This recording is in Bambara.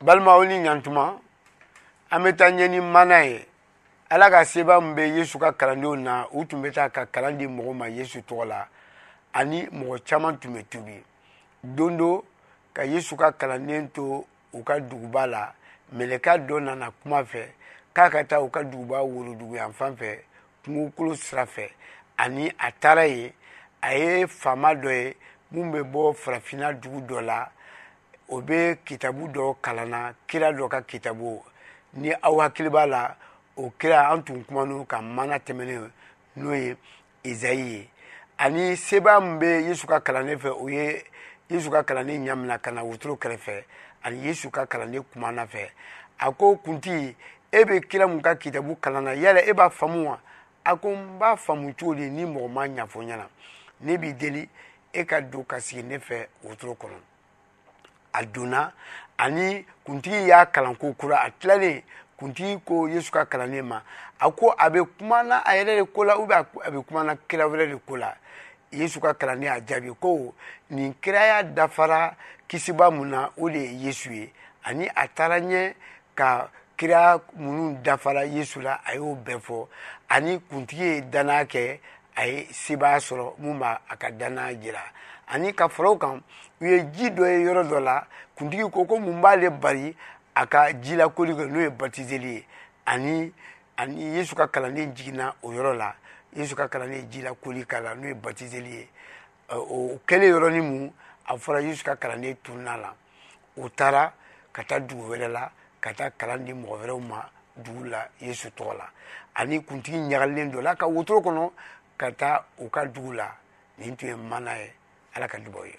balimaw ni ɲantuma an bɛ taa ɲɛ ni mana ye ala ka seba min bɛ yesu ka kalandenw na u tun bɛ taa ka kalan di mɔgɔ ma yesu tɔgɔ la ani mɔgɔ caman tun bɛ tubi don do ka yesu ka kalanden to u ka duguba la mɛlɛka dɔ nana kuma fɛ k'a ka taa u ka duguba woroduguyanfan fɛ kungokolo sira fɛ ani a taara yen a ye faama dɔ ye mun bɛ bɔ farafinna dugu dɔ la o bɛ kitabu dɔ kalanna kira dɔ ka kitabu ni aw hakili b'a la o kira an tun kumanu ka mana tɛmɛnen n'o ye izayi ye ani seba min bɛ yesu ka kalanden fɛ o ye yesu ka kalanden ɲamina ka na wotoro kɛrɛfɛ ani yesu ka kalanden kumana fɛ a ko kuntigi e bɛ kira mun ka kitabu kalan na yala e b'a faamu wa a ko n b'a faamu cogo di ni mɔgɔ ma ɲafɔ ɲɛna ne b'i deli e ka don ka sigi ne fɛ wotoro kɔnɔ a donna ani kuntigi y'a kalanko kura a tilalen kuntigi ko yesu ka kalannen ma a ko a bɛ kuma na a yɛrɛ de ko la ubiyɛn a bɛ kuma na kira wɛrɛ de ko la yesu ka kalannen a jaabi ko nin kiraya dafara kisiba mun na o de ye yesu ye ani a taara ɲɛ ka kira minnu dafara yesu la a y'o bɛɛ fɔ ani kuntigi ye danaya kɛ a ye sebaa sɔrɔ mun b'a a ka danaya jira ani ka fara o kan u ye ji dɔ ye yɔrɔ dɔ la kuntigi ko ko mun b'ale bari a ka jilakoli kɛ n'o ye batizeli ye ani ani yesu ka kalanden jiginna o yɔrɔ la yesu ka kalanden jilakoli k'a la n'o ye batizeli ye o kɛlen yɔrɔnin mun a fɔra yesu ka kalanden tununa la u taara ka taa dugu wɛrɛ la ka taa kalan di mɔgɔ wɛrɛw ma dugu la yesu tɔgɔ la ani kuntigi ɲagalilen dɔ la ka wotoro kɔnɔ ka taa u ka dugu la nin tun ye mana ye ala ka dubaw ye